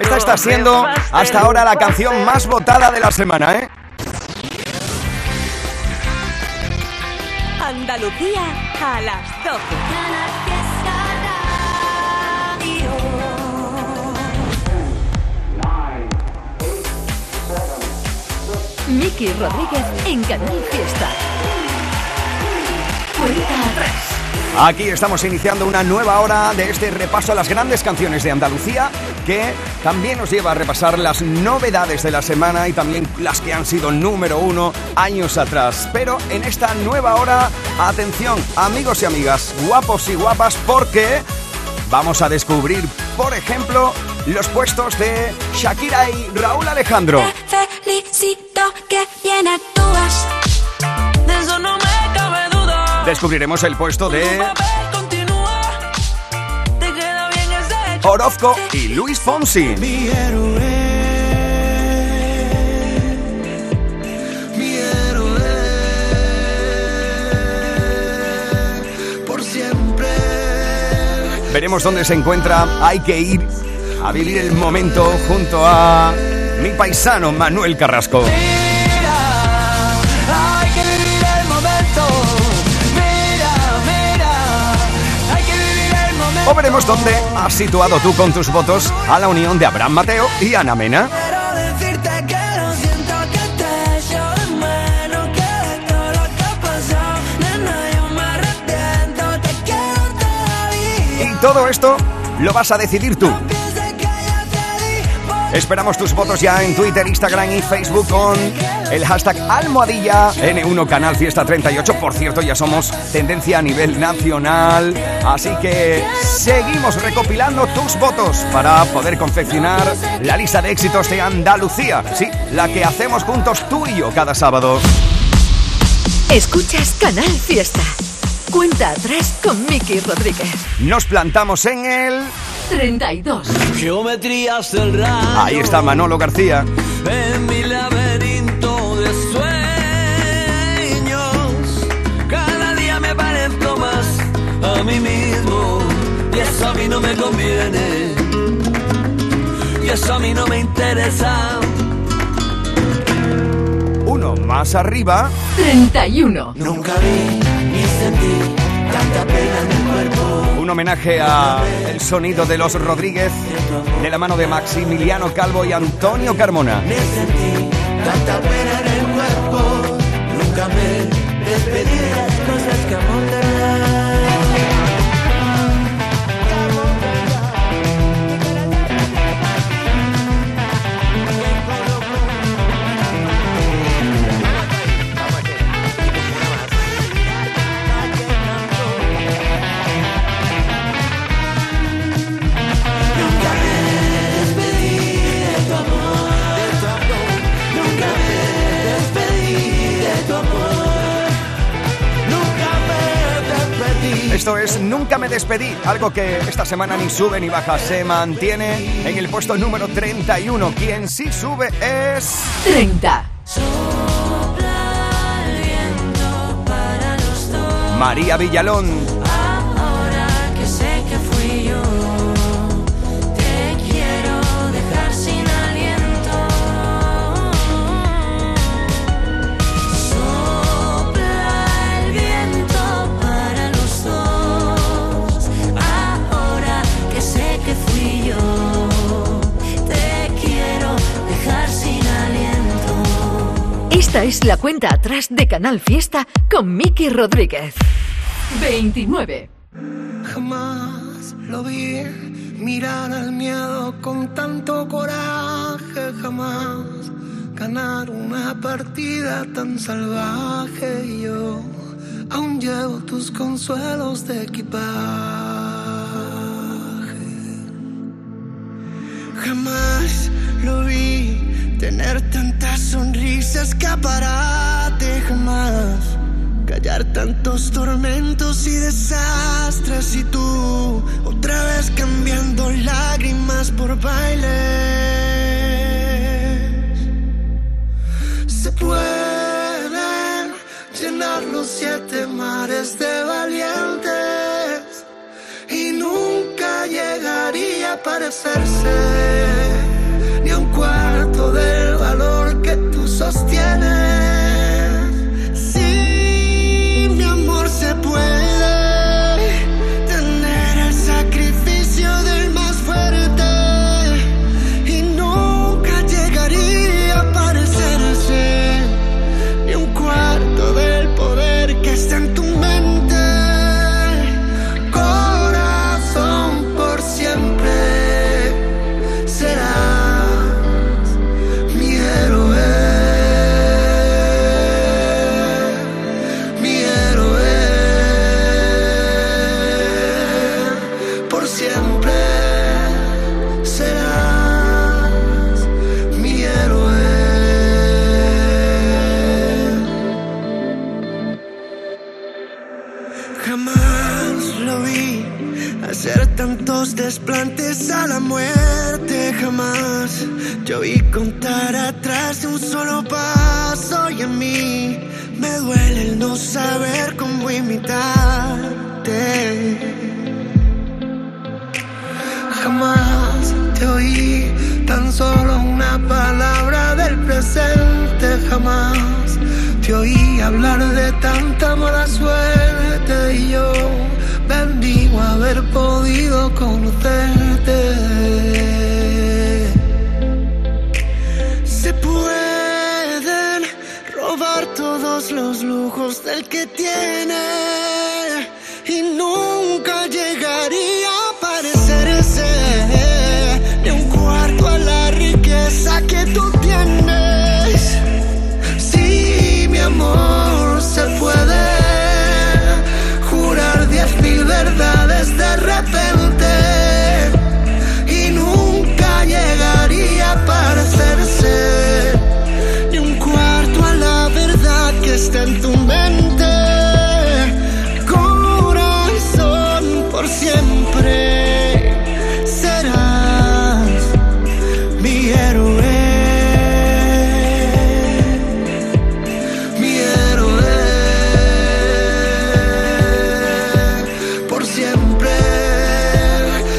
Esta está siendo hasta ahora la canción más votada de la semana, ¿eh? Andalucía a las 12. Miki Rodríguez en Canal Fiesta. Cuenta atrás. Aquí estamos iniciando una nueva hora de este repaso a las grandes canciones de Andalucía que también nos lleva a repasar las novedades de la semana y también las que han sido número uno años atrás. Pero en esta nueva hora, atención amigos y amigas, guapos y guapas, porque vamos a descubrir, por ejemplo, los puestos de Shakira y Raúl Alejandro. felicito que bien actúas. Descubriremos el puesto de. Orozco y Luis Fonsi. Mi héroe, mi héroe, por siempre. Veremos dónde se encuentra. Hay que ir a vivir el momento junto a mi paisano Manuel Carrasco. O veremos dónde has situado tú con tus votos a la unión de Abraham Mateo y Ana Mena. Y todo esto lo vas a decidir tú. Esperamos tus votos ya en Twitter, Instagram y Facebook con el hashtag almohadilla N1 Canal Fiesta 38. Por cierto, ya somos tendencia a nivel nacional. Así que seguimos recopilando tus votos para poder confeccionar la lista de éxitos de Andalucía. Sí, la que hacemos juntos tú y yo cada sábado. Escuchas Canal Fiesta. Cuenta atrás con Miki Rodríguez. Nos plantamos en el... 32. Geometrías del rayo. Ahí está Manolo García. En mi laberinto de sueños, cada día me parezco más a mí mismo. Y eso a mí no me conviene. Y eso a mí no me interesa. Uno más arriba. 31. Nunca vi ni sentí tanta pena. Un homenaje a el sonido de los Rodríguez de la mano de Maximiliano Calvo y Antonio Carmona. Nunca me despedí de las cosas que Esto es Nunca me despedí, algo que esta semana ni sube ni baja, se mantiene en el puesto número 31. Quien sí sube es 30. Sopla el viento para los dos. María Villalón. La cuenta atrás de Canal Fiesta con Miki Rodríguez. 29. Jamás lo vi mirar al miedo con tanto coraje, jamás ganar una partida tan salvaje. Y yo aún llevo tus consuelos de equipaje. Jamás lo vi tener tantas sonrisas, escaparate jamás. Callar tantos tormentos y desastres y tú otra vez cambiando lágrimas por bailes. Se pueden llenar los siete mares de valientes y nunca llegaría parecerse del valor que tú sostienes.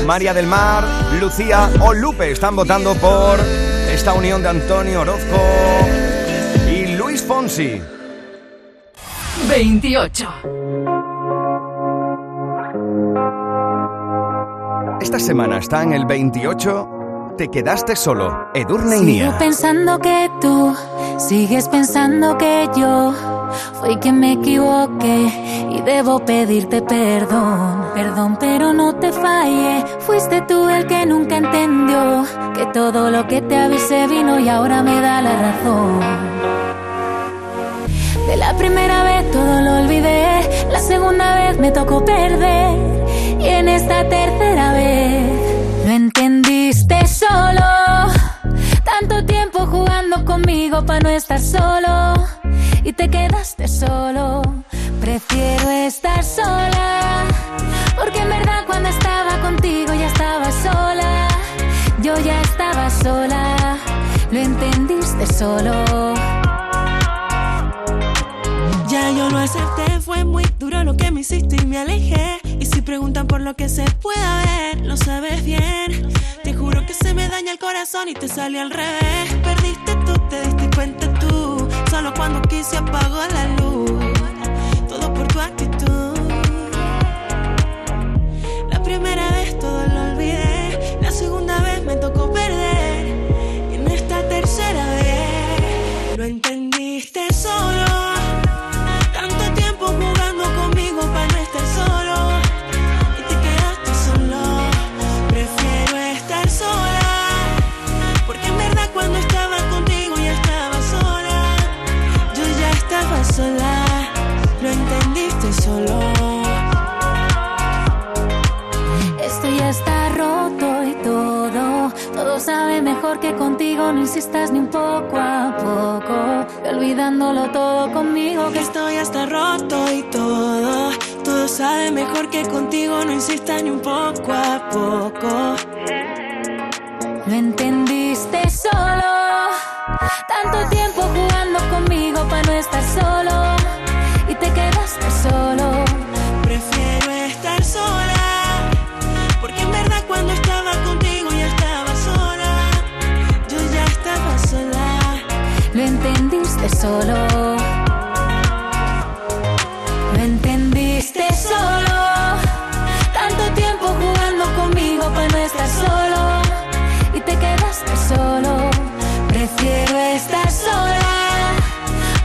María del Mar, Lucía o Lupe están votando por esta unión de Antonio Orozco y Luis Fonsi. 28. Esta semana está en el 28. Te quedaste solo, Edurne y Sigo Nia. pensando que tú sigues pensando que yo fui quien me equivoqué y debo pedirte perdón. Perdón, pero no te fallé. Fuiste tú el que nunca entendió que todo lo que te avisé vino y ahora me da la razón. De la primera vez todo lo olvidé, la segunda vez me tocó perder y en esta tercera vez lo entendiste solo. Tanto tiempo jugando conmigo para no estar solo y te quedaste solo. Prefiero estar sola porque en verdad cuando estaba contigo ya estaba sola. Yo ya estaba sola, lo entendiste solo. Ya yo lo acepté, fue muy duro lo que me hiciste y me alejé. Y si preguntan por lo que se pueda ver, lo sabes bien. Te juro que se me daña el corazón y te sale al revés. Perdiste tú, te diste cuenta. Solo cuando quise apagó la luz. Todo por tu actitud. Mejor que contigo, no insistas ni un poco a poco, olvidándolo todo conmigo, que Esto ya está roto y todo. Todo sabe mejor que contigo. No insistas ni un poco a poco. lo entendiste solo. Tanto tiempo jugando conmigo para no estar solo, y te quedaste solo. solo. Me entendiste solo. Tanto tiempo jugando conmigo para no estar solo. Y te quedaste solo. Prefiero estar sola.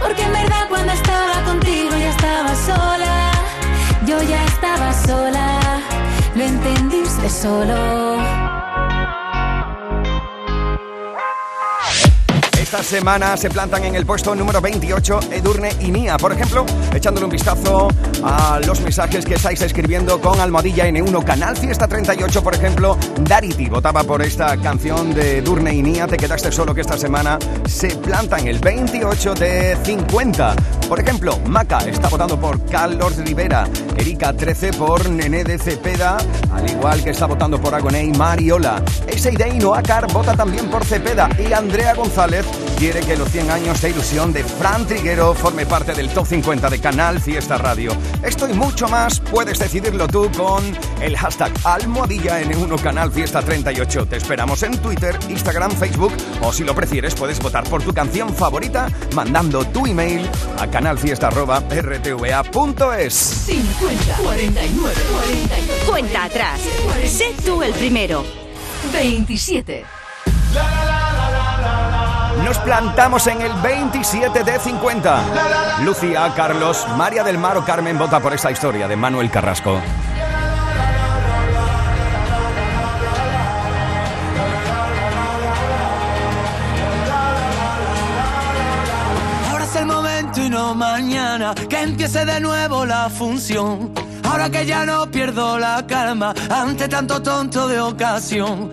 Porque en verdad cuando estaba contigo ya estaba sola. Yo ya estaba sola. Lo entendiste solo. Esta semana se plantan en el puesto número 28 Edurne y Nia, por ejemplo, echándole un vistazo a los mensajes que estáis escribiendo con Almohadilla N1 Canal Fiesta 38, por ejemplo, Darity votaba por esta canción de Edurne y Nia, te quedaste solo que esta semana se planta en el 28 de 50. Por ejemplo, Maca está votando por Carlos Rivera, Erika 13 por Nené de Cepeda, al igual que está votando por Agoney Mariola. Day Noacar vota también por Cepeda y Andrea González quiere que los 100 años de ilusión de Fran Triguero forme parte del top 50 de Canal Fiesta Radio. Esto y mucho más puedes decidirlo tú con el hashtag Almohadilla N1 Canal Fiesta 38. Te esperamos en Twitter, Instagram, Facebook o si lo prefieres puedes votar por tu canción favorita mandando tu email a canalfiesta.rtva.es. 50, 49, 49. Cuenta atrás. Sé tú el primero. 27. Nos plantamos en el 27 de 50. Lucía, Carlos, María del Mar o Carmen vota por esta historia de Manuel Carrasco. Ahora es el momento y no mañana que empiece de nuevo la función. Ahora que ya no pierdo la calma ante tanto tonto de ocasión.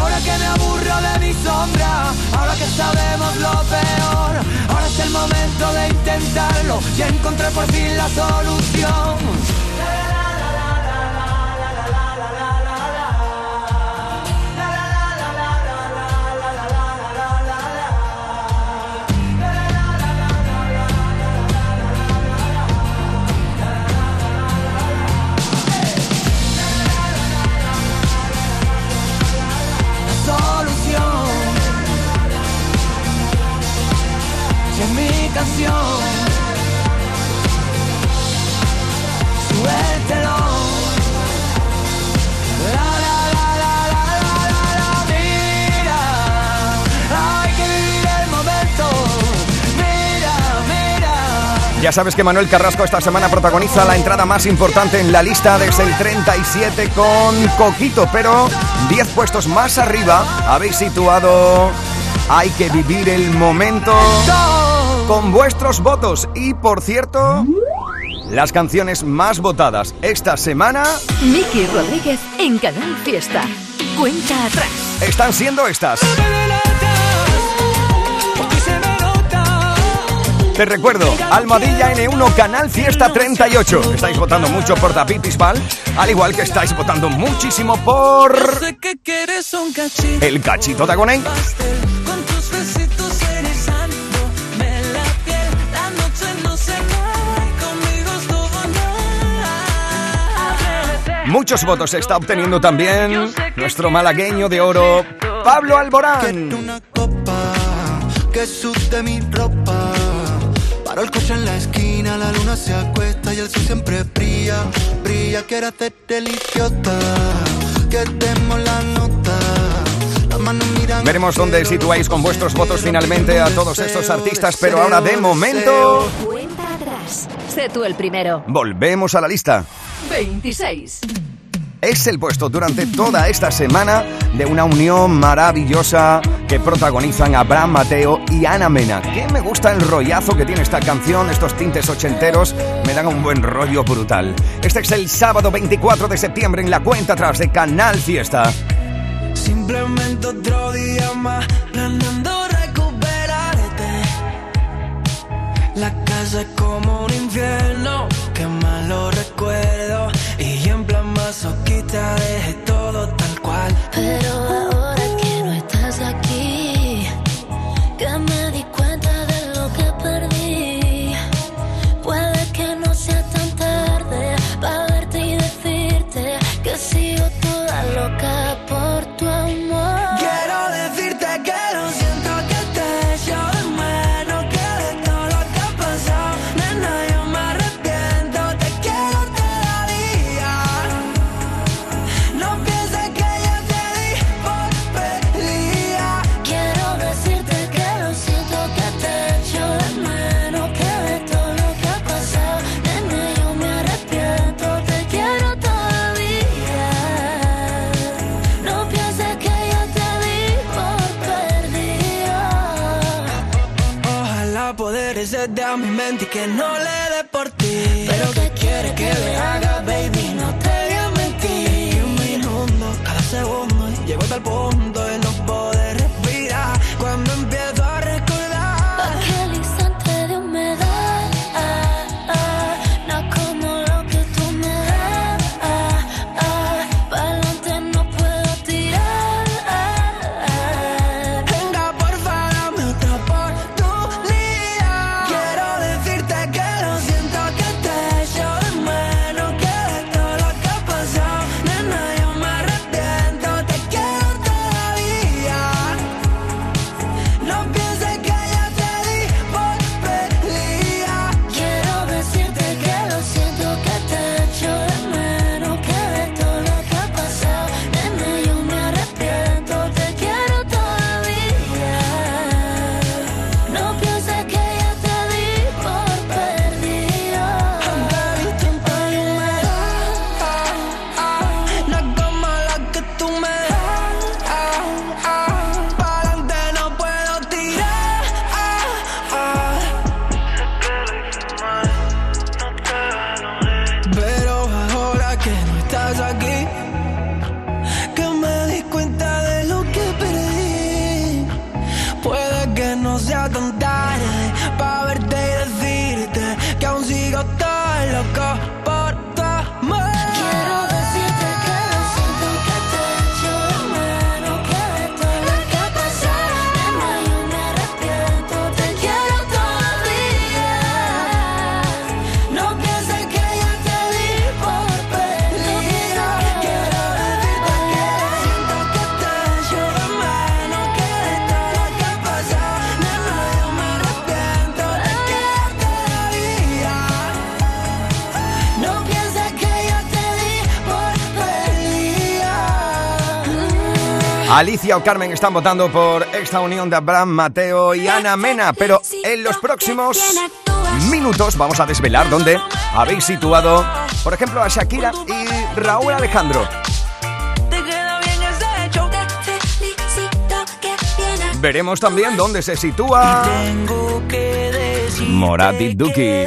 Ahora que me aburro de mi sombra, ahora que sabemos lo peor, ahora es el momento de intentarlo y encontrar por fin la solución. Ya sabes que Manuel Carrasco esta semana protagoniza la entrada más importante en la lista desde el 37 con Coquito, pero 10 puestos más arriba habéis situado Hay que vivir el momento con vuestros votos. Y por cierto, las canciones más votadas esta semana Miki Rodríguez en Canal Fiesta. Cuenta atrás. están siendo estas. Te recuerdo, Almadilla N1 Canal Fiesta 38. Estáis votando mucho por David Bisbal, al igual que estáis votando muchísimo por Sé que quieres un cachito. el cachito de. Muchos votos está obteniendo también nuestro malagueño de oro, Pablo Alborán. una copa que sude mi ropa. Paro el coche en la esquina, la luna se acuesta y el sol siempre brilla, brilla. Quiero hacerte el idiota, que demos la nota. Las manos miran Veremos dónde situáis con vuestros votos finalmente a todos estos artistas, pero ahora de momento Cuenta atrás. Sé tú el primero. volvemos a la lista. 26. es el puesto durante toda esta semana de una unión maravillosa que protagonizan Abraham Mateo y Ana Mena. Que me gusta el rollazo que tiene esta canción, estos tintes ochenteros, me dan un buen rollo brutal. Este es el sábado 24 de septiembre en la cuenta atrás de Canal Fiesta. Simplemente otro día más, recuperarte. La casa es como un infierno, qué malo recuerdo. En plan Alicia o Carmen están votando por esta unión de Abraham Mateo y Ana Mena, pero en los próximos minutos vamos a desvelar dónde habéis situado, por ejemplo, a Shakira y Raúl Alejandro. Te queda bien ese hecho Veremos también dónde se sitúa Morat y Duki.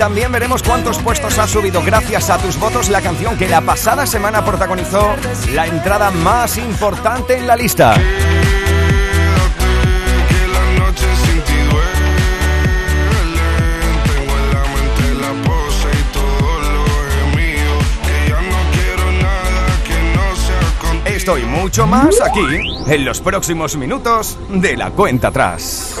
También veremos cuántos puestos ha subido gracias a tus votos la canción que la pasada semana protagonizó la entrada más importante en la lista. Que la noche sin ti duele. Tengo en la mente la pose y todo lo mío. Que ya no quiero nada que no sea contigo. Esto y mucho más aquí en los próximos minutos de la cuenta atrás.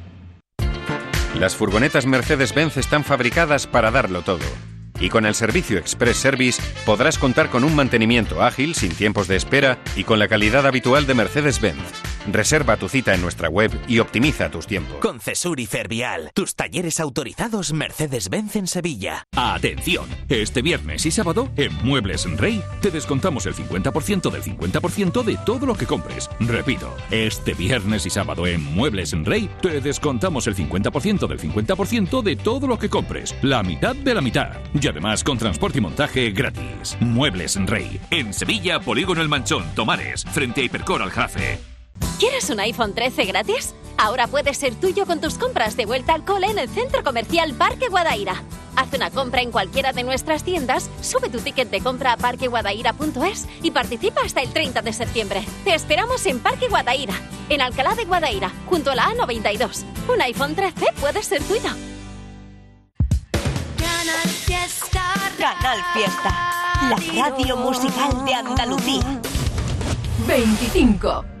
Las furgonetas Mercedes-Benz están fabricadas para darlo todo. Y con el servicio Express Service podrás contar con un mantenimiento ágil, sin tiempos de espera y con la calidad habitual de Mercedes-Benz. Reserva tu cita en nuestra web y optimiza tus tiempos. Con Cesur y Fervial, tus talleres autorizados Mercedes-Benz en Sevilla. Atención, este viernes y sábado en Muebles Rey te descontamos el 50% del 50% de todo lo que compres. Repito, este viernes y sábado en Muebles Rey te descontamos el 50% del 50% de todo lo que compres. La mitad de la mitad. Y además con transporte y montaje gratis. Muebles Rey. En Sevilla, Polígono El Manchón, Tomares, frente a Hipercor al Jarafe. ¿Quieres un iPhone 13 gratis? Ahora puede ser tuyo con tus compras de vuelta al cole en el Centro Comercial Parque Guadaira. Haz una compra en cualquiera de nuestras tiendas, sube tu ticket de compra a parqueguadaira.es y participa hasta el 30 de septiembre. Te esperamos en Parque Guadaira, en Alcalá de Guadaira, junto a la A92. Un iPhone 13 puede ser tuyo. Canal Fiesta. Canal Fiesta. La radio musical de Andalucía. 25.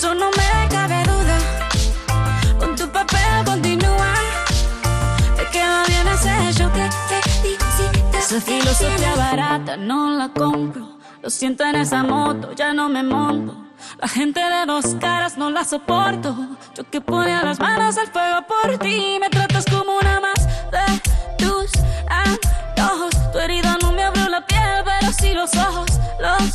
Eso no me cabe duda. Con tu papel continúa. Te queda bien ese show. Te felicito. Esa filosofía barata no la compro. Lo siento en esa moto, ya no me monto. La gente de dos caras no la soporto. Yo que ponía las manos al fuego por ti. Me tratas como una más de tus antojos. Tu herida no me abrió la piel, pero sí los ojos. Los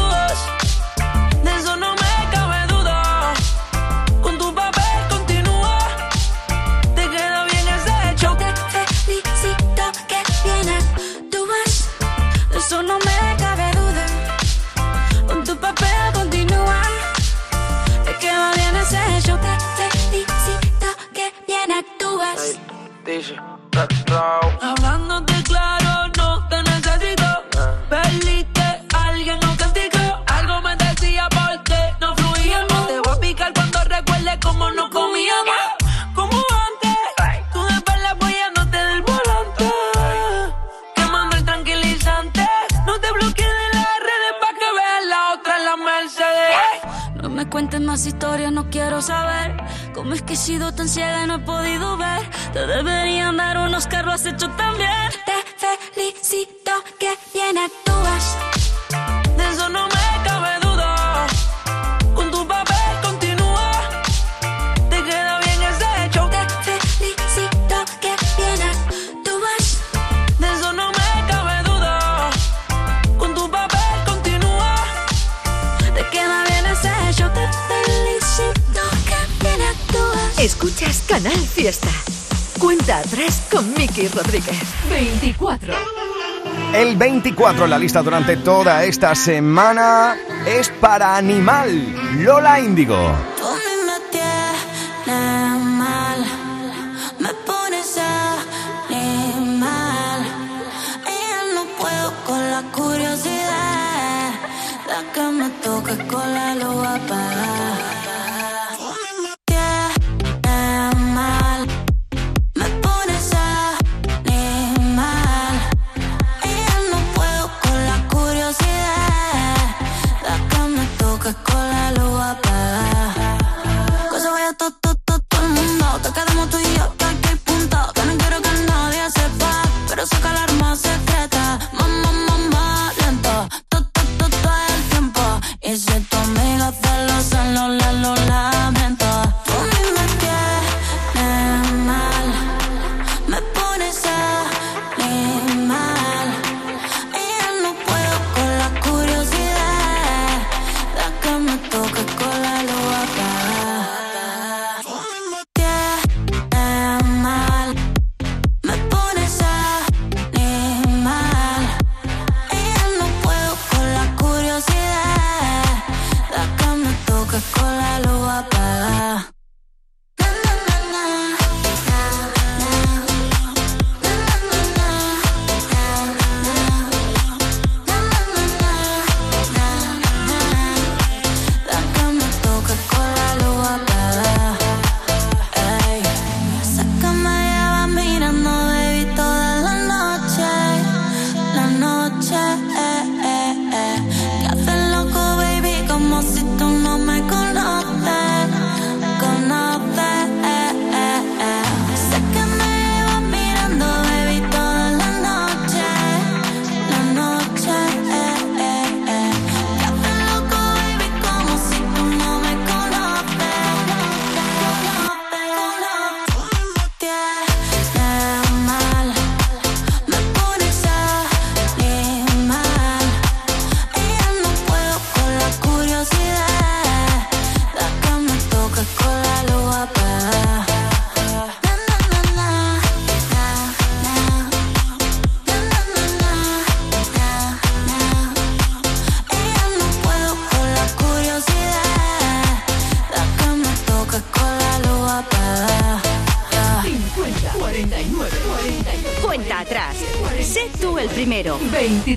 4 en la lista durante toda esta semana es para Animal, Lola Índigo.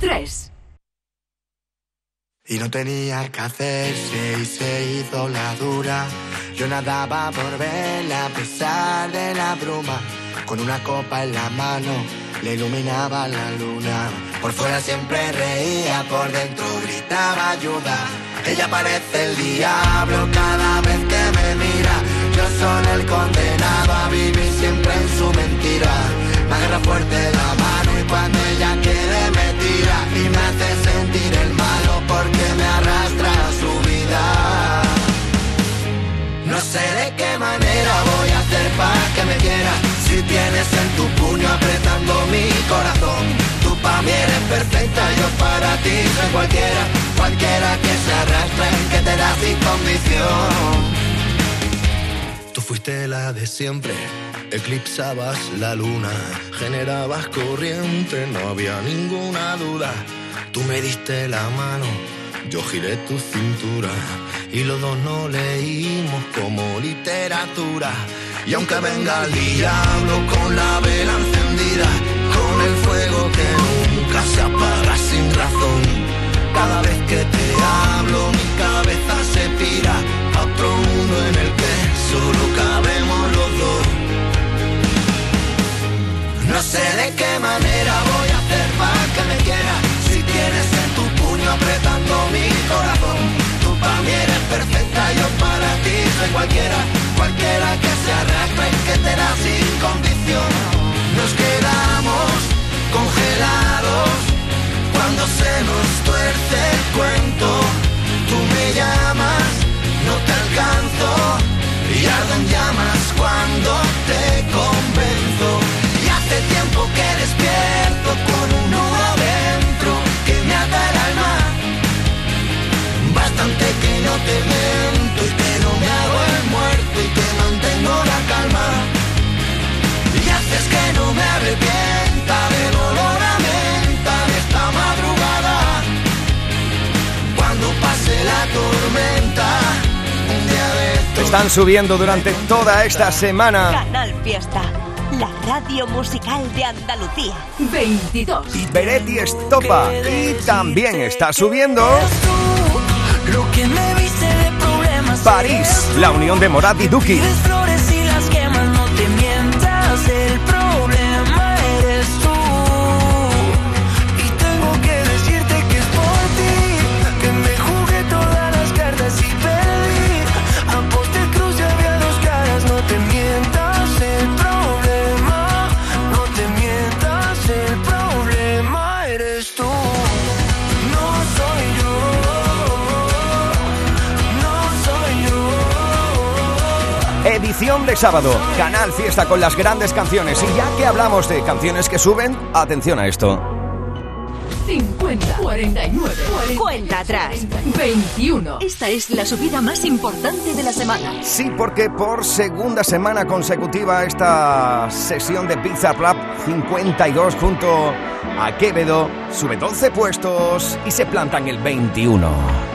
23. Y no tenía que hacerse y se hizo la dura. Yo nadaba por verla a pesar de la bruma. Con una copa en la mano le iluminaba la luna. Por fuera siempre reía, por dentro gritaba ayuda. Ella parece el diablo cada vez que me mira. Yo soy el condenado a vivir siempre en su mentira. Me agarra fuerte la mano y cuando ella quiere y me hace sentir el malo porque me arrastra a su vida. No sé de qué manera voy a hacer para que me quiera. Si tienes en tu puño apretando mi corazón Tú pa' mí eres perfecta, yo para ti soy cualquiera. Cualquiera que se arrastre, que te da sin condición fuiste la de siempre, eclipsabas la luna, generabas corriente, no había ninguna duda. Tú me diste la mano, yo giré tu cintura y los dos no leímos como literatura. Y aunque venga el diablo con la vela encendida, con el fuego que nunca se apaga sin razón, cada vez que te hablo mi cabeza se pira a otro mundo en el que solo cabemos los dos. No sé de qué manera voy a hacer para que me quieras Si tienes en tu puño apretando mi corazón Tú para mí eres perfecta, yo para ti soy cualquiera. Cualquiera que se arrastre y que te da sin condición. Nos quedamos congelados Cuando se nos tuerce en llamas cuando te convenzo. Y hace tiempo que despierto con un nudo adentro que me ata el alma. Bastante que no te miento y que no me hago el muerto y que mantengo la calma. Y haces que no me arrepienta de dolor a menta de esta madrugada. Cuando pase la tormenta están subiendo durante toda esta semana. Canal Fiesta, la radio musical de Andalucía. 22. Beretti Estopa. Y también está subiendo. París, la unión de Morat y Duki. Edición de sábado. Canal Fiesta con las grandes canciones. Y ya que hablamos de canciones que suben, atención a esto. 50, 49, Cuenta atrás. 21. Esta es la subida más importante de la semana. Sí, porque por segunda semana consecutiva esta sesión de Pizza Rap 52 junto a Quevedo sube 12 puestos y se planta en el 21.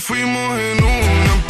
fuimos en una,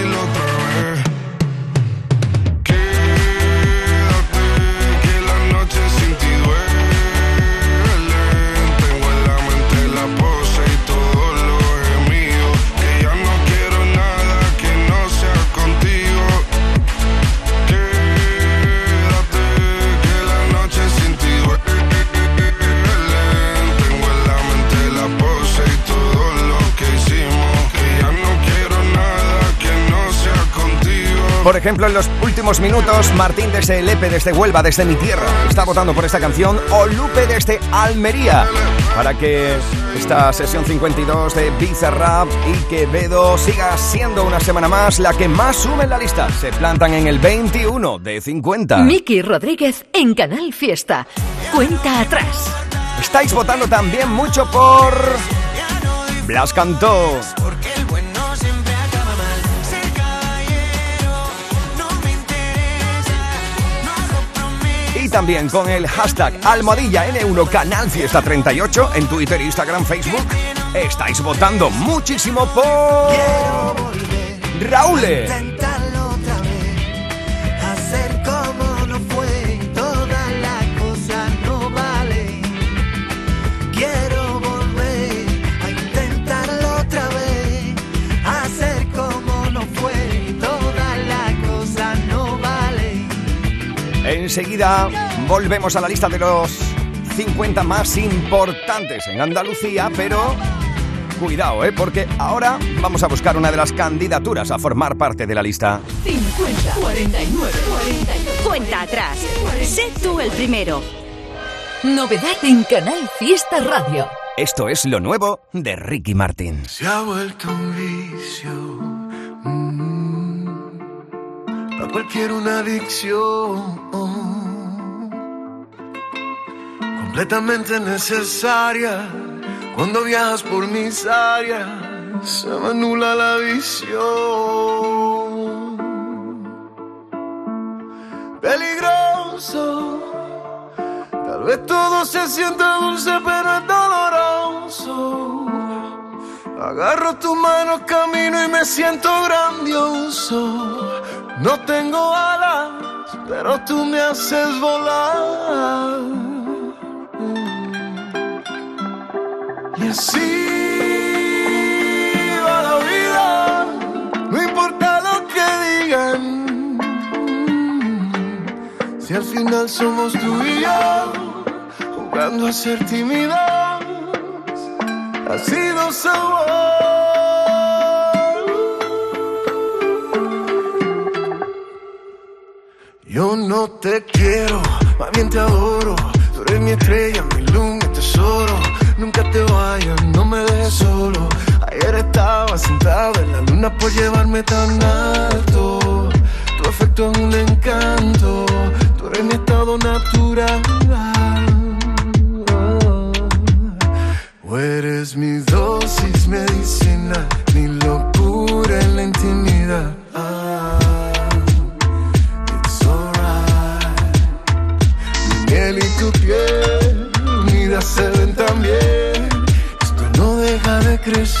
Por ejemplo, en los últimos minutos, Martín desde Lepe, desde Huelva, desde mi tierra, está votando por esta canción, o Lupe desde Almería, para que esta sesión 52 de Bizarrap y Quevedo siga siendo una semana más la que más sube en la lista. Se plantan en el 21 de 50. Miki Rodríguez en Canal Fiesta. Cuenta atrás. Estáis votando también mucho por... Blas Cantó. También con el hashtag Almohadilla N1 Canal Fiesta 38 en Twitter, Instagram, Facebook. Estáis votando muchísimo por... Raúl. Enseguida volvemos a la lista de los 50 más importantes en Andalucía, pero cuidado, ¿eh? porque ahora vamos a buscar una de las candidaturas a formar parte de la lista. 50, 49, 49. Cuenta atrás. Sé tú el primero. Novedad en Canal Fiesta Radio. Esto es lo nuevo de Ricky Martin. Se ha vuelto un vicio. mm, a cualquier una adicción. Completamente necesaria. Cuando viajas por mis áreas, se me anula la visión. Peligroso. Tal vez todo se sienta dulce, pero es doloroso. Agarro tu mano, camino y me siento grandioso. No tengo alas, pero tú me haces volar. Y así va la vida, no importa lo que digan. Si al final somos tú y yo, jugando a ser tímidos, ha sido sabor. Yo no te quiero, más bien te adoro. Tú eres mi estrella, mi. No me dejes solo. Ayer estaba sentado en la luna por llevarme tan alto. Tu afecto es un encanto, tú eres mi estado natural. O eres mi dosis medicina, deja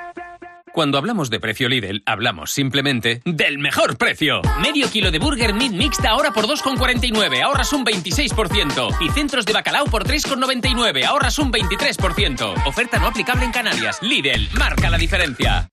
Cuando hablamos de precio Lidl, hablamos simplemente del mejor precio. Medio kilo de burger meat mixta ahora por 2,49, ahorras un 26%. Y centros de bacalao por 3,99, ahorras un 23%. Oferta no aplicable en Canarias. Lidl, marca la diferencia.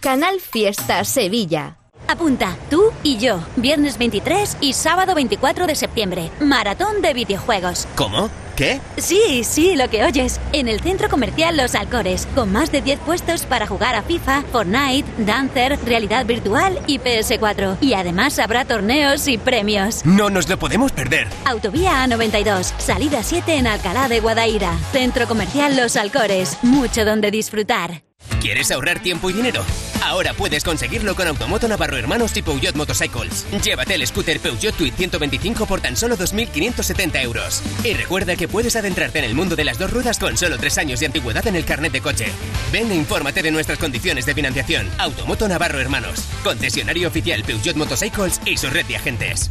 Canal Fiesta Sevilla. Apunta, tú y yo, viernes 23 y sábado 24 de septiembre. Maratón de videojuegos. ¿Cómo? ¿Qué? Sí, sí, lo que oyes. En el centro comercial Los Alcores, con más de 10 puestos para jugar a FIFA, Fortnite, Dancer, realidad virtual y PS4. Y además habrá torneos y premios. No nos lo podemos perder. Autovía A92, salida 7 en Alcalá de Guadaira. Centro comercial Los Alcores, mucho donde disfrutar. ¿Quieres ahorrar tiempo y dinero? Ahora puedes conseguirlo con Automoto Navarro Hermanos y Peugeot Motorcycles. Llévate el scooter Peugeot Tweet 125 por tan solo 2.570 euros. Y recuerda que puedes adentrarte en el mundo de las dos ruedas con solo tres años de antigüedad en el carnet de coche. Ven e infórmate de nuestras condiciones de financiación. Automoto Navarro Hermanos, concesionario oficial Peugeot Motorcycles y su red de agentes.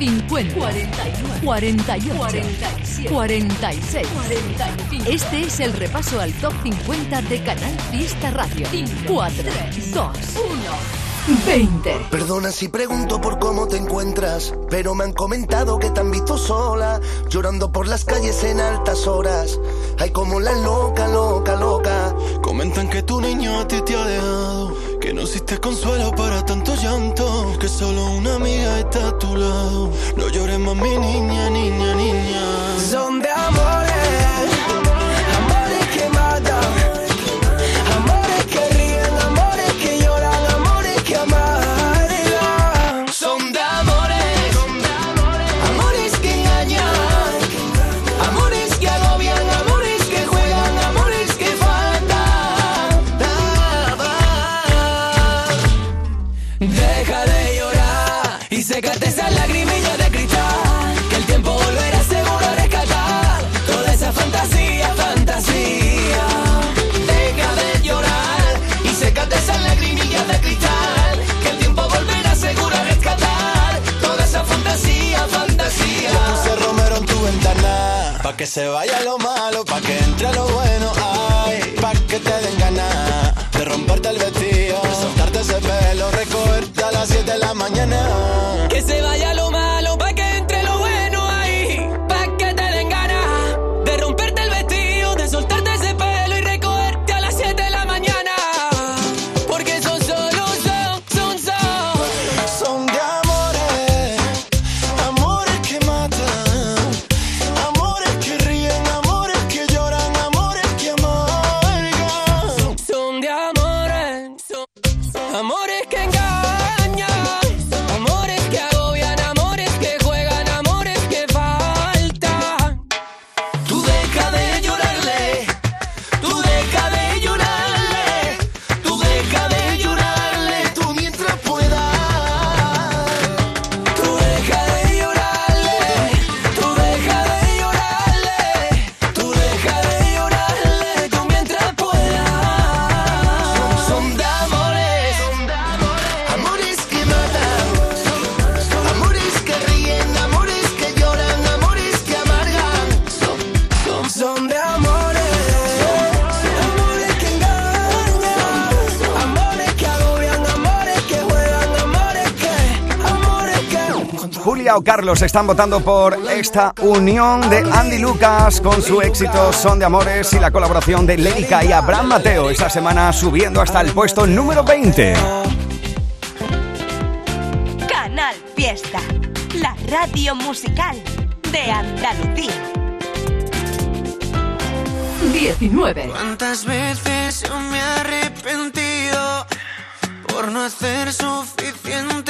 50, 49, 48, 47, 46, 45. Este es el repaso al top 50 de Canal Fiesta Radio. 4, 3, 2, 1, 20. Perdona si pregunto por cómo te encuentras, pero me han comentado que te han visto sola, llorando por las calles en altas horas. Ay, como la loca, loca, loca. Comentan que tu niño a ti te ha dejado, que no existe consuelo para tanto llanto, que solo una amiga está a tu lado. No llores más, mi niña, niña, niña. Son de amores pa' que se vaya lo malo, pa' que entre lo bueno, ay, pa' que te den ganas de romperte el vestido, soltarte ese pelo, recogerte a las 7 de la mañana. Que se vaya o Carlos están votando por esta unión de Andy Lucas con su éxito Son de Amores y la colaboración de Lérica y Abraham Mateo esta semana subiendo hasta el puesto número 20. Canal Fiesta, la radio musical de Andalucía. 19. ¿Cuántas veces yo me he arrepentido por no hacer suficiente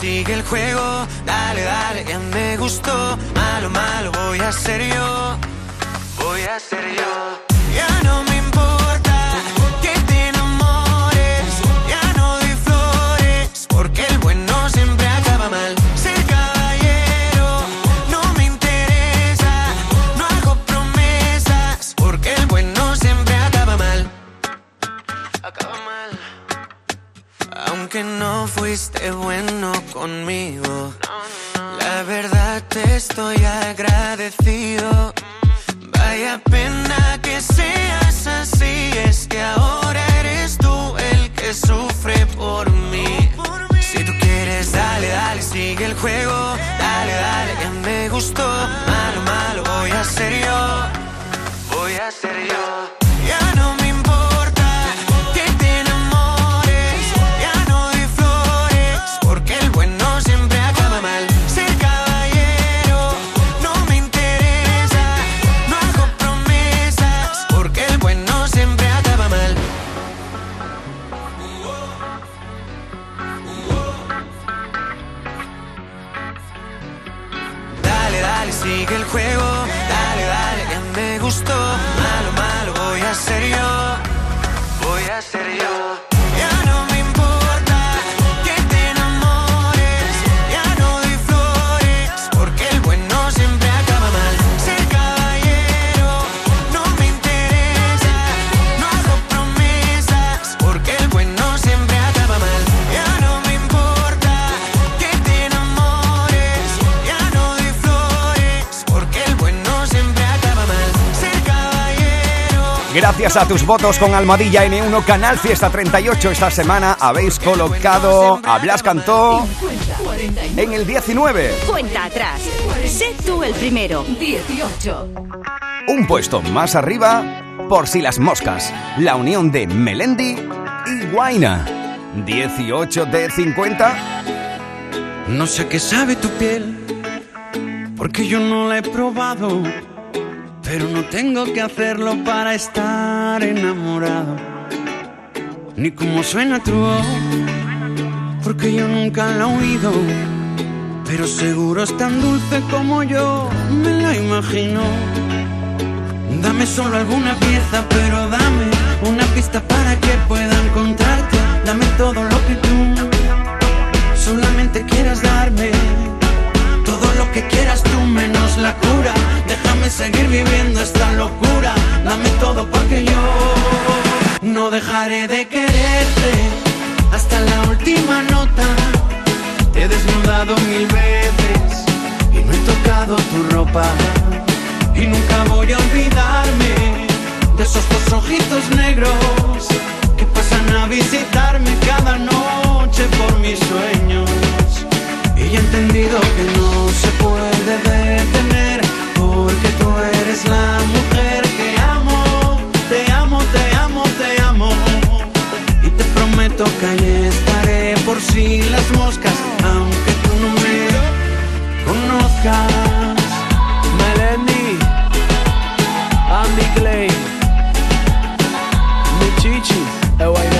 sigue el juego, dale, dale, ya me gustó. Malo, malo, voy a ser yo, voy a ser yo. Fuiste bueno conmigo, la verdad te estoy agradecido. Vaya pena que seas así, es que ahora eres tú el que sufre por mí. Si tú quieres, dale, dale, sigue el juego, dale, dale, ya me gustó. Malo, malo, voy a ser yo, voy a ser yo. Malo, malo, voy a ser yo. Voy a ser yo. Gracias a tus votos con Almadilla N1 Canal Fiesta 38 esta semana habéis colocado a Blas Cantó en el 19. Cuenta atrás. Sé tú el primero. 18. Un puesto más arriba, por si las moscas, la unión de Melendi y Guaina. 18 de 50. No sé qué sabe tu piel, porque yo no la he probado. Pero no tengo que hacerlo para estar enamorado. Ni cómo suena tu voz, porque yo nunca la he oído. Pero seguro es tan dulce como yo me la imagino. Dame solo alguna pieza, pero dame una pista para que pueda encontrarte. Dame todo lo que tú solamente quieras darme. Que quieras tú menos la cura. Déjame seguir viviendo esta locura. Dame todo porque yo no dejaré de quererte hasta la última nota. Te he desnudado mil veces y no he tocado tu ropa. Y nunca voy a olvidarme de esos dos ojitos negros que pasan a visitarme cada noche por mis sueños. Y he entendido que no se puede detener porque tú eres la mujer que amo. Te amo, te amo, te amo. Y te prometo que ahí estaré por si las moscas, aunque tú no me conozcas. Melendi, Andy Clay, mi chichi, Ewainaichi.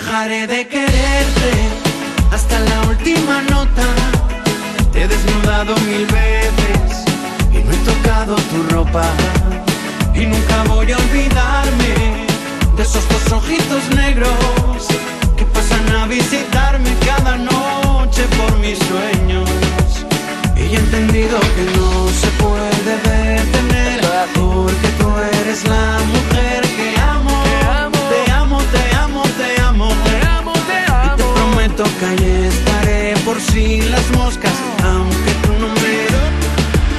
dejaré de quererte hasta la última nota. Te he desnudado mil veces y no he tocado tu ropa. Y nunca voy a olvidarme de esos dos ojitos negros que pasan a visitarme cada noche por mis sueños. Y he entendido que no se puede detener porque tú eres la mujer ahí estaré por si las moscas, aunque tú no me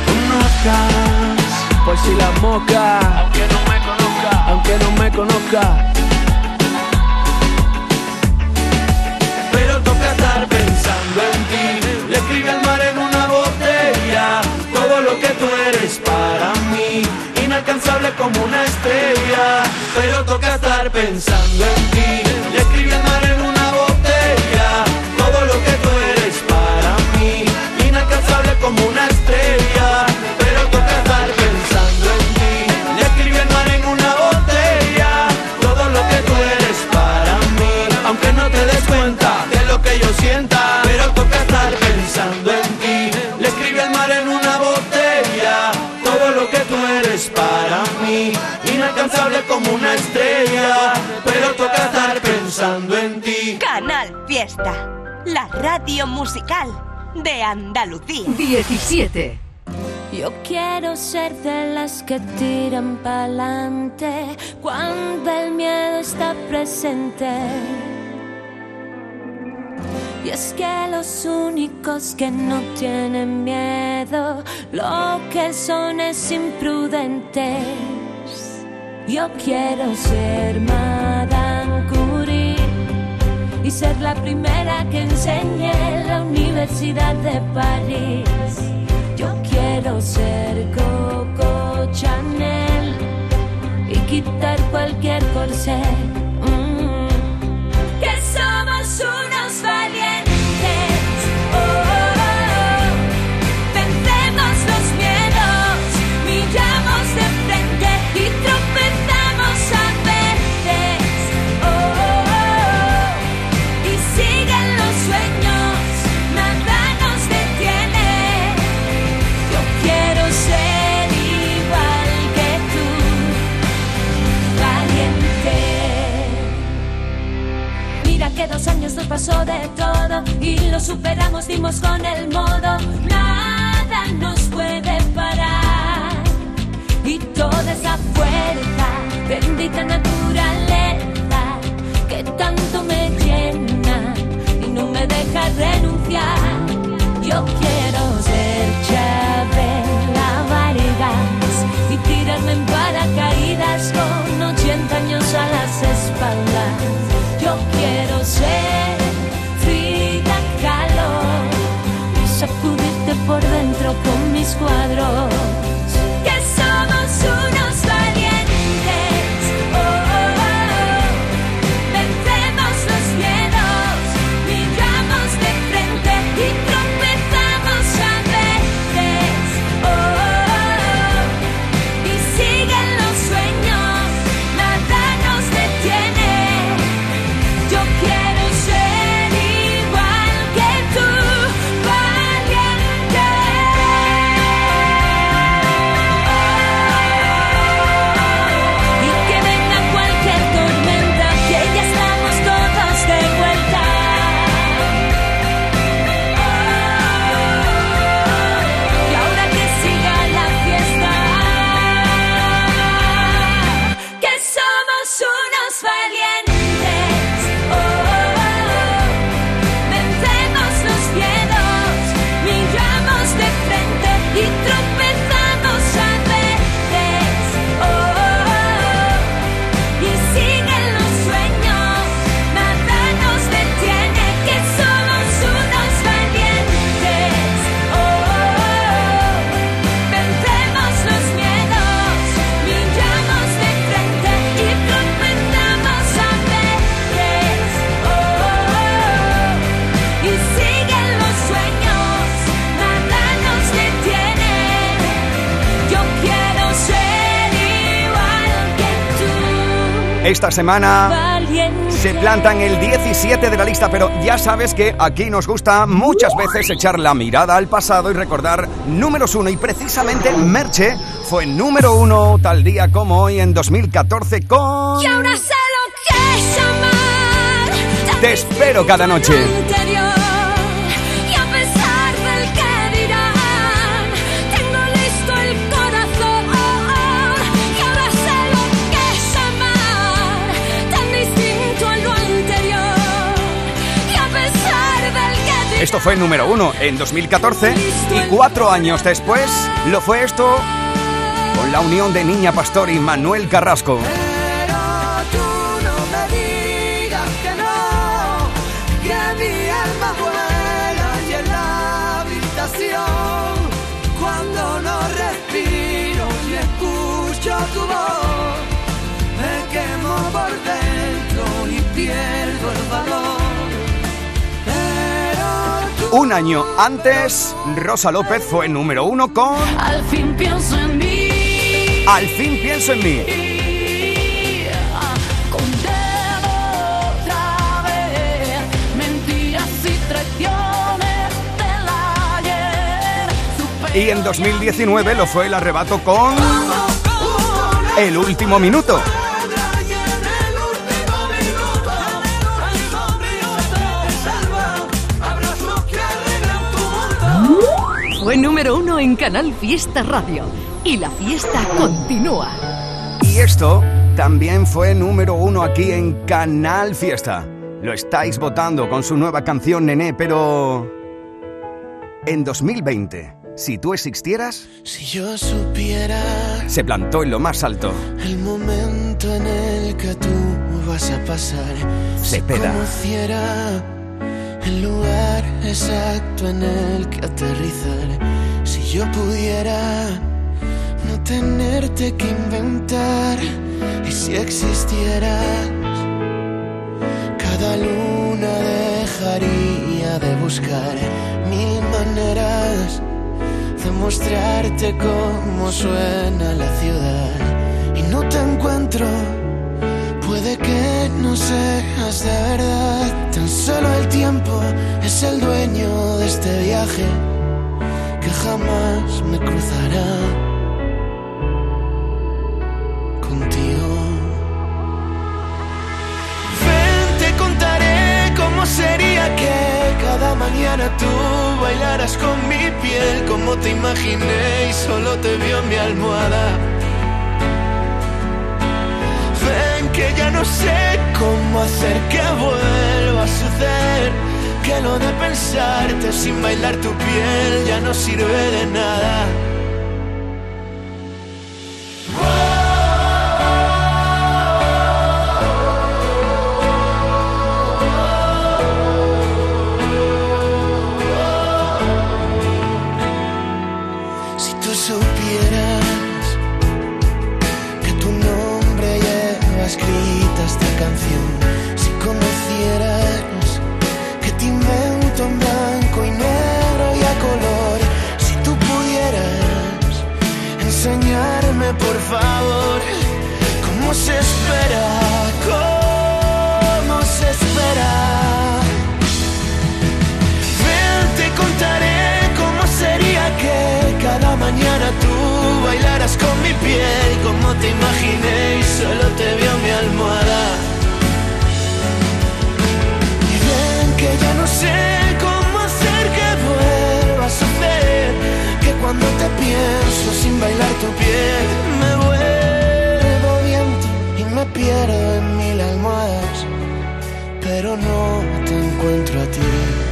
conozcas. Por si la moca, aunque no me conozca, aunque no me conozca. Pero toca estar pensando en ti. Le escribe al mar en una botella todo lo que tú eres para mí. Inalcanzable como una estrella. Pero toca estar pensando en ti. Le escribe al mar como una estrella. Pero toca estar pensando en ti. Le escribe al mar en una botella todo lo que tú eres para mí. Aunque no te des cuenta de lo que yo sienta, pero toca estar pensando en ti. Le escribe al mar en una botella todo lo que tú eres para mí. Inalcanzable como una estrella, pero toca estar pensando en ti. Canal Fiesta, la radio musical de Andalucía. 17. Yo quiero ser de las que tiran pa'lante cuando el miedo está presente. Y es que los únicos que no tienen miedo, lo que son es imprudente. Yo quiero ser Curie ser la primera que enseñe en la Universidad de París. Yo quiero ser Coco Chanel y quitar cualquier corsé. Mm. Que somos unos valientes. Dos años nos pasó de todo y lo superamos, dimos con el modo. Nada nos puede parar y toda esa fuerza, bendita naturaleza que tanto me llena y no me deja renunciar. Yo Esta semana se planta en el 17 de la lista, pero ya sabes que aquí nos gusta muchas veces echar la mirada al pasado y recordar números uno. Y precisamente Merche fue número uno tal día como hoy en 2014 con Y ahora sé lo que es amar. Te espero cada noche. Esto fue número uno en 2014 y cuatro años después lo fue esto con la unión de Niña Pastor y Manuel Carrasco. tu voz, me quemo por dentro y pierdo el valor. Un año antes, Rosa López fue número uno con al fin pienso en mí. Al fin pienso en mí. Y en 2019 lo fue el arrebato con El último minuto. Fue número uno en Canal Fiesta Radio. Y la fiesta continúa. Y esto también fue número uno aquí en Canal Fiesta. Lo estáis votando con su nueva canción Nené, pero... En 2020 Si tú existieras, Si yo supiera se plantó en lo más alto. el momento en el que tú vas a pasar, si Cepeda. conociera el lugar exacto en el que aterrizar, si yo pudiera no tenerte que inventar y si existieras, cada luna dejaría de buscar mil maneras de mostrarte cómo suena la ciudad y no te encuentro. Puede que no seas de verdad, tan solo el tiempo es el dueño de este viaje que jamás me cruzará contigo. Ven, te contaré cómo sería que cada mañana tú bailaras con mi piel, como te imaginé y solo te vio mi almohada. Que ya no sé cómo hacer que vuelva a suceder, que lo de pensarte sin bailar tu piel ya no sirve de nada. Favor cómo se espera, cómo se espera. Ven, te contaré cómo sería que cada mañana tú bailaras con mi piel, como te imaginé y solo te vio mi almohada. Y ven que ya no sé cómo hacer que vuelva a suceder, que cuando te pienso sin bailar tu piel, me pierdo en mil almohadas, pero no te encuentro a ti.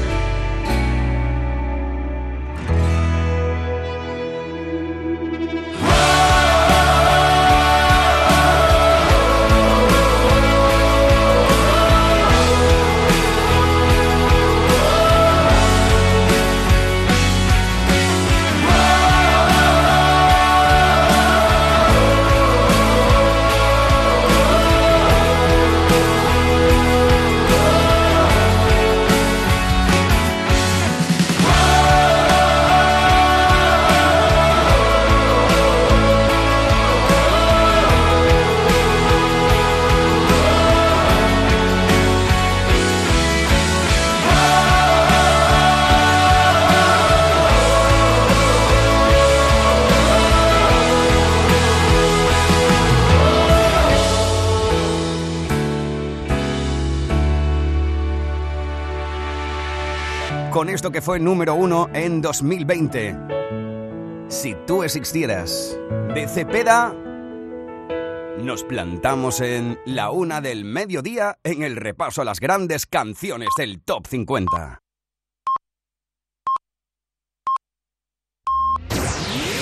Con esto que fue número uno en 2020. Si tú existieras, de Cepeda, nos plantamos en la una del mediodía en el repaso a las grandes canciones del Top 50.